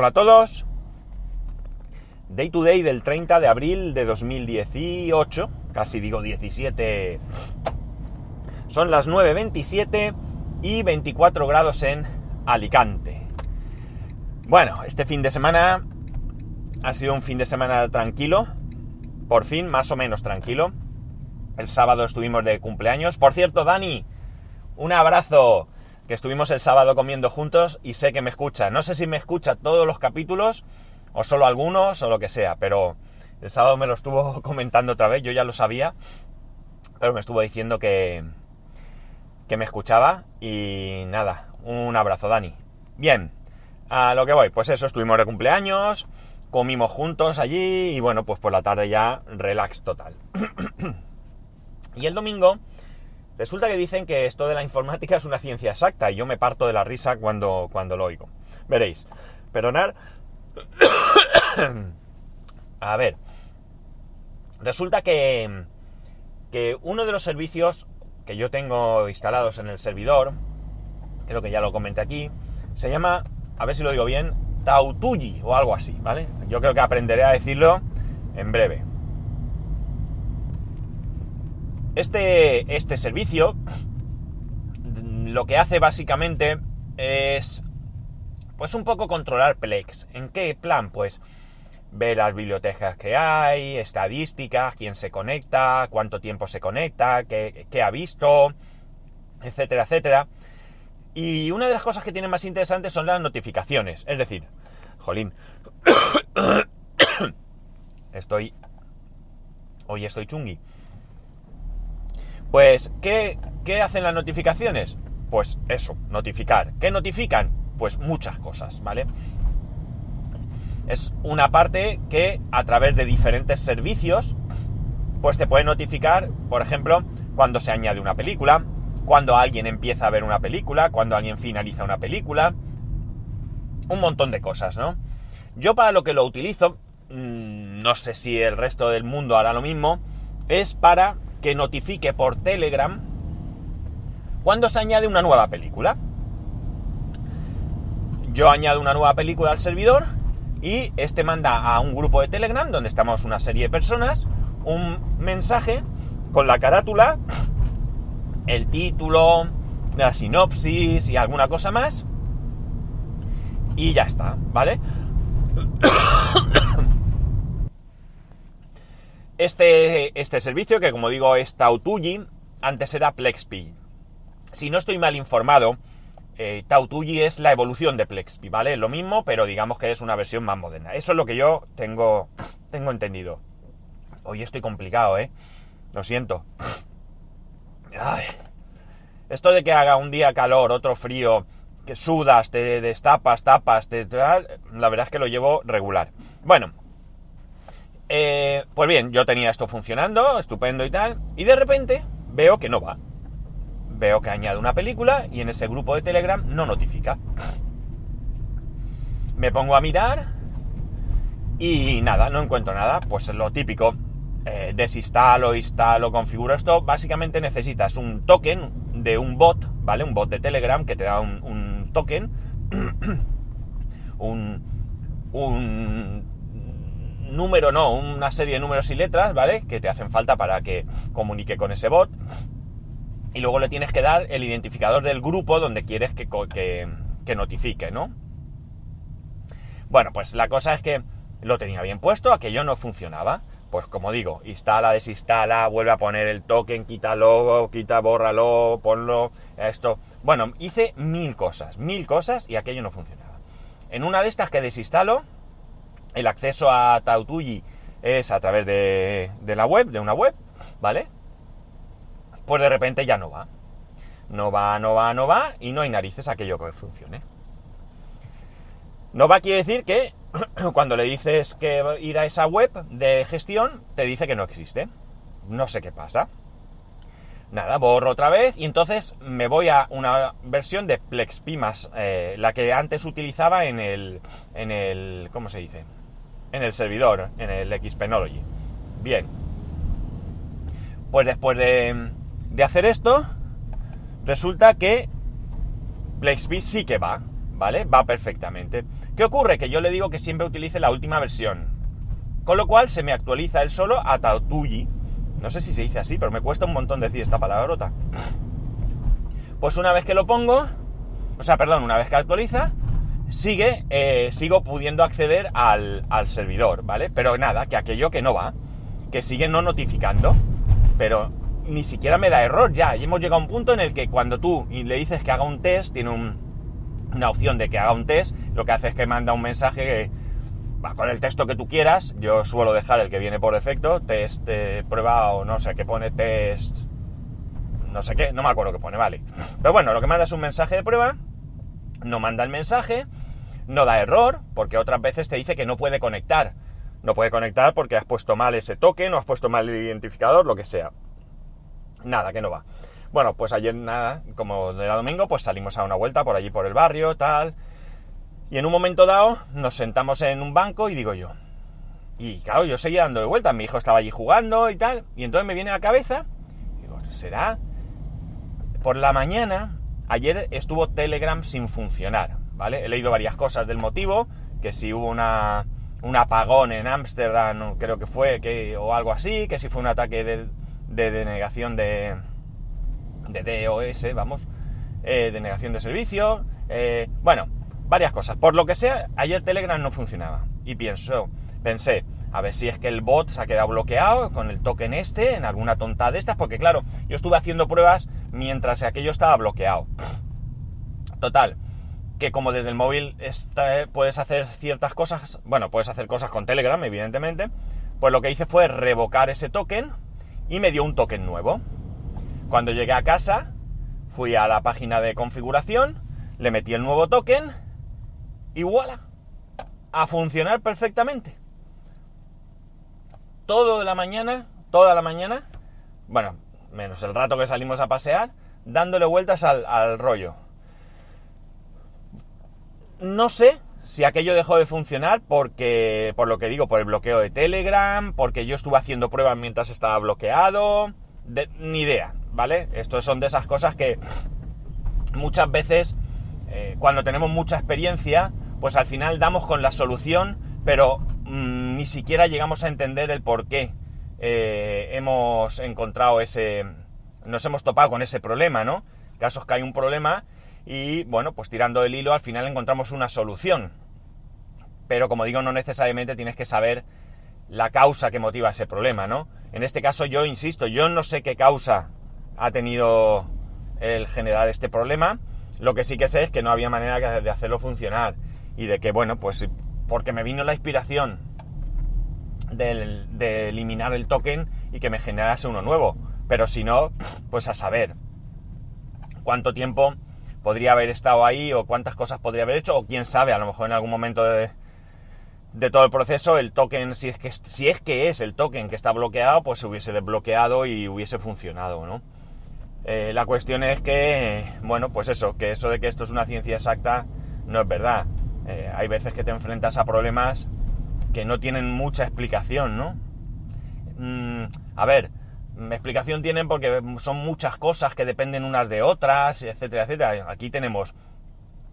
Hola a todos. Day to day del 30 de abril de 2018, casi digo 17. Son las 9.27 y 24 grados en Alicante. Bueno, este fin de semana ha sido un fin de semana tranquilo, por fin, más o menos tranquilo. El sábado estuvimos de cumpleaños. Por cierto, Dani, un abrazo, que estuvimos el sábado comiendo juntos y sé que me escucha. No sé si me escucha todos los capítulos o solo algunos o lo que sea, pero el sábado me lo estuvo comentando otra vez, yo ya lo sabía, pero me estuvo diciendo que, que me escuchaba y nada, un abrazo Dani. Bien, a lo que voy, pues eso, estuvimos de cumpleaños, comimos juntos allí y bueno, pues por la tarde ya relax total. y el domingo resulta que dicen que esto de la informática es una ciencia exacta y yo me parto de la risa cuando, cuando lo oigo. Veréis, perdonar a ver, resulta que, que uno de los servicios que yo tengo instalados en el servidor, creo que ya lo comenté aquí, se llama, a ver si lo digo bien, Tautuji o algo así, ¿vale? Yo creo que aprenderé a decirlo en breve. Este, este servicio lo que hace básicamente es pues un poco controlar Plex. ¿En qué plan? Pues ver las bibliotecas que hay, estadísticas, quién se conecta, cuánto tiempo se conecta, qué, ha visto, etcétera, etcétera. Y una de las cosas que tiene más interesantes son las notificaciones. Es decir, jolín, estoy... Hoy estoy chungui. Pues, ¿qué, ¿qué hacen las notificaciones? Pues eso, notificar. ¿Qué notifican? pues muchas cosas, ¿vale? Es una parte que a través de diferentes servicios, pues te puede notificar, por ejemplo, cuando se añade una película, cuando alguien empieza a ver una película, cuando alguien finaliza una película, un montón de cosas, ¿no? Yo para lo que lo utilizo, mm, no sé si el resto del mundo hará lo mismo, es para que notifique por Telegram cuando se añade una nueva película yo añado una nueva película al servidor y este manda a un grupo de Telegram donde estamos una serie de personas un mensaje con la carátula, el título, la sinopsis y alguna cosa más. Y ya está, ¿vale? Este, este servicio, que como digo es Tautuji, antes era Plexpi. Si no estoy mal informado, eh, Tautuji es la evolución de Plexpi, ¿vale? Lo mismo, pero digamos que es una versión más moderna. Eso es lo que yo tengo, tengo entendido. Hoy estoy complicado, ¿eh? Lo siento. Esto de que haga un día calor, otro frío, que sudas, te destapas, tapas, te, la verdad es que lo llevo regular. Bueno, eh, pues bien, yo tenía esto funcionando, estupendo y tal, y de repente veo que no va veo que añade una película y en ese grupo de Telegram no notifica. Me pongo a mirar y nada, no encuentro nada. Pues lo típico, eh, desinstalo, instalo, configuro esto. Básicamente necesitas un token de un bot, ¿vale? Un bot de Telegram que te da un, token, un, un número, no, una serie de números y letras, ¿vale? Que te hacen falta para que comunique con ese bot y luego le tienes que dar el identificador del grupo donde quieres que, que, notifique, ¿no? Bueno, pues la cosa es que lo tenía bien puesto, aquello no funcionaba. Pues como digo, instala, desinstala, vuelve a poner el token, quítalo, quita, bórralo, ponlo, esto. Bueno, hice mil cosas, mil cosas y aquello no funcionaba. En una de estas que desinstalo, el acceso a Tautuji es a través de, la web, de una web, ¿vale? pues de repente ya no va. No va, no va, no va y no hay narices aquello que funcione. No va quiere decir que cuando le dices que ir a esa web de gestión, te dice que no existe. No sé qué pasa. Nada, borro otra vez y entonces me voy a una versión de PlexPi más, eh, la que antes utilizaba en el, en el, ¿cómo se dice? En el servidor, en el Xpenology. Bien. Pues después de, de hacer esto, resulta que PlexBit sí que va, ¿vale? Va perfectamente. ¿Qué ocurre? Que yo le digo que siempre utilice la última versión. Con lo cual se me actualiza él solo a Tautuji. No sé si se dice así, pero me cuesta un montón decir esta palabrota. Pues una vez que lo pongo, o sea, perdón, una vez que actualiza, sigue, eh, sigo pudiendo acceder al, al servidor, ¿vale? Pero nada, que aquello que no va, que sigue no notificando, pero ni siquiera me da error ya. Y hemos llegado a un punto en el que cuando tú le dices que haga un test, tiene una opción de que haga un test, lo que hace es que manda un mensaje que, va, con el texto que tú quieras, yo suelo dejar el que viene por defecto, test eh, prueba o no sé, qué pone test, no sé qué, no me acuerdo qué pone, vale. Pero bueno, lo que manda es un mensaje de prueba, no manda el mensaje, no da error, porque otras veces te dice que no puede conectar. No puede conectar porque has puesto mal ese token o has puesto mal el identificador, lo que sea. Nada, que no va. Bueno, pues ayer nada, como era domingo, pues salimos a una vuelta por allí por el barrio, tal. Y en un momento dado nos sentamos en un banco y digo yo. Y claro, yo seguía dando de vuelta, mi hijo estaba allí jugando y tal. Y entonces me viene a la cabeza, digo, ¿será? Por la mañana, ayer estuvo Telegram sin funcionar, ¿vale? He leído varias cosas del motivo, que si hubo una, un apagón en Ámsterdam, creo que fue, que, o algo así, que si fue un ataque de, de denegación de, de DOS, vamos, eh, denegación de servicio, eh, bueno, varias cosas. Por lo que sea, ayer Telegram no funcionaba. Y pienso, pensé, a ver si es que el bot se ha quedado bloqueado con el token este, en alguna tonta de estas, porque claro, yo estuve haciendo pruebas mientras aquello estaba bloqueado. Total, que como desde el móvil puedes hacer ciertas cosas, bueno, puedes hacer cosas con Telegram, evidentemente, pues lo que hice fue revocar ese token, y me dio un token nuevo. Cuando llegué a casa, fui a la página de configuración, le metí el nuevo token y voilà, a funcionar perfectamente. Todo la mañana, toda la mañana, bueno, menos el rato que salimos a pasear, dándole vueltas al rollo. No sé si aquello dejó de funcionar porque, por lo que digo, por el bloqueo de Telegram, porque yo estuve haciendo pruebas mientras estaba bloqueado, ni idea, ¿vale? Estos son de esas cosas que muchas veces, eh, cuando tenemos mucha experiencia, pues al final damos con la solución, pero mm, ni siquiera llegamos a entender el por qué eh, hemos encontrado ese, nos hemos topado con ese problema, ¿no? Casos que hay un problema y bueno, pues tirando el hilo al final encontramos una solución. Pero como digo, no necesariamente tienes que saber la causa que motiva ese problema, ¿no? En este caso yo insisto, yo no sé qué causa ha tenido el generar este problema, lo que sí que sé es que no había manera de hacerlo funcionar y de que, bueno, pues porque me vino la inspiración de eliminar el token y que me generase uno nuevo, pero si no, pues a saber cuánto tiempo podría haber estado ahí o cuántas cosas podría haber hecho o quién sabe, a lo mejor en algún momento de, todo el proceso, el token, si es, que, si es que es el token que está bloqueado, pues se hubiese desbloqueado y hubiese funcionado, ¿no? Eh, la cuestión es que, bueno, pues eso, que eso de que esto es una ciencia exacta no es verdad. Eh, hay veces que te enfrentas a problemas que no tienen mucha explicación, ¿no? Mm, a ver, explicación tienen porque son muchas cosas que dependen unas de otras, etcétera, etcétera. Aquí tenemos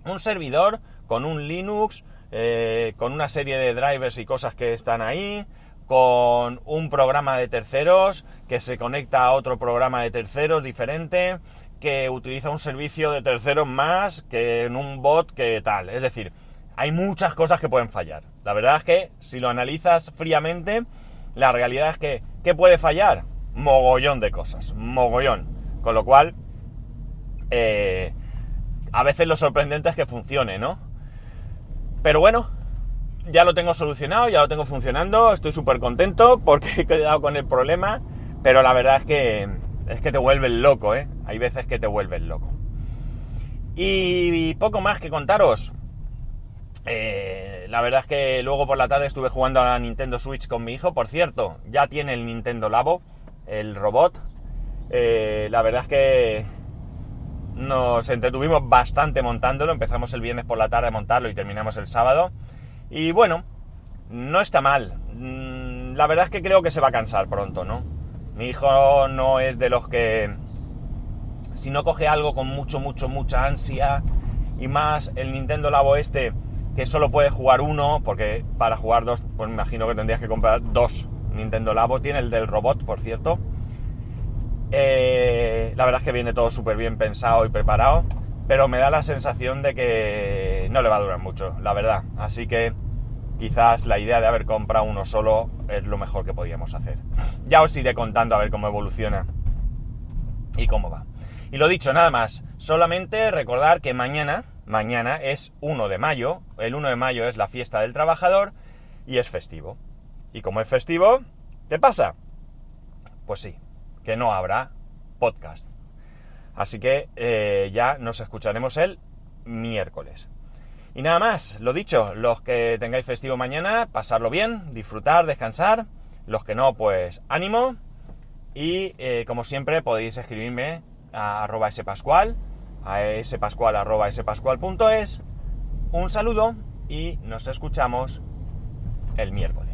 un servidor con un Linux, eh, con una serie de drivers y cosas que están ahí, con un programa de terceros que se conecta a otro programa de terceros diferente, que utiliza un servicio de terceros más que en un bot que tal. Es decir, hay muchas cosas que pueden fallar. La verdad es que si lo analizas fríamente, la realidad es que, ¿qué puede fallar? Mogollón de cosas, mogollón. Con lo cual, eh, a veces lo sorprendente es que funcione, ¿no? Pero bueno, ya lo tengo solucionado, ya lo tengo funcionando, estoy súper contento porque he quedado con el problema, pero la verdad es que es que te vuelves loco, ¿eh? Hay veces que te vuelves loco. Y, poco más que contaros. Eh, la verdad es que luego por la tarde estuve jugando a la Nintendo Switch con mi hijo. Por cierto, ya tiene el Nintendo Labo, el robot. Eh, la verdad es que nos entretuvimos bastante montándolo, empezamos el viernes por la tarde a montarlo y terminamos el sábado. Y bueno, no está mal. Mm, la verdad es que creo que se va a cansar pronto, ¿no? Mi hijo no es de los que... Si no coge algo con mucho, mucho, mucha ansia y más el Nintendo Labo este que solo puede jugar uno, porque para jugar dos, pues me imagino que tendrías que comprar dos Nintendo Labo. Tiene el del robot, por cierto. Eh, la verdad es que viene todo súper bien pensado y preparado, pero me da la sensación de que no le va a durar mucho, la verdad. Así que quizás la idea de haber comprado uno solo es lo mejor que podíamos hacer. Ya os iré contando a ver cómo evoluciona y cómo va. Y lo dicho, nada más. Solamente recordar que mañana, mañana es 1 de mayo. El 1 de mayo es la fiesta del trabajador y es festivo. Y como es festivo, ¿qué pasa? Pues sí, que no habrá podcast. Así que eh, ya nos escucharemos el miércoles. Y nada más, lo dicho, los que tengáis festivo mañana, pasarlo bien, disfrutar, descansar. Los que no, pues ánimo. Y eh, como siempre podéis escribirme a arroba spascual, a spascual. Un saludo y nos escuchamos el miércoles.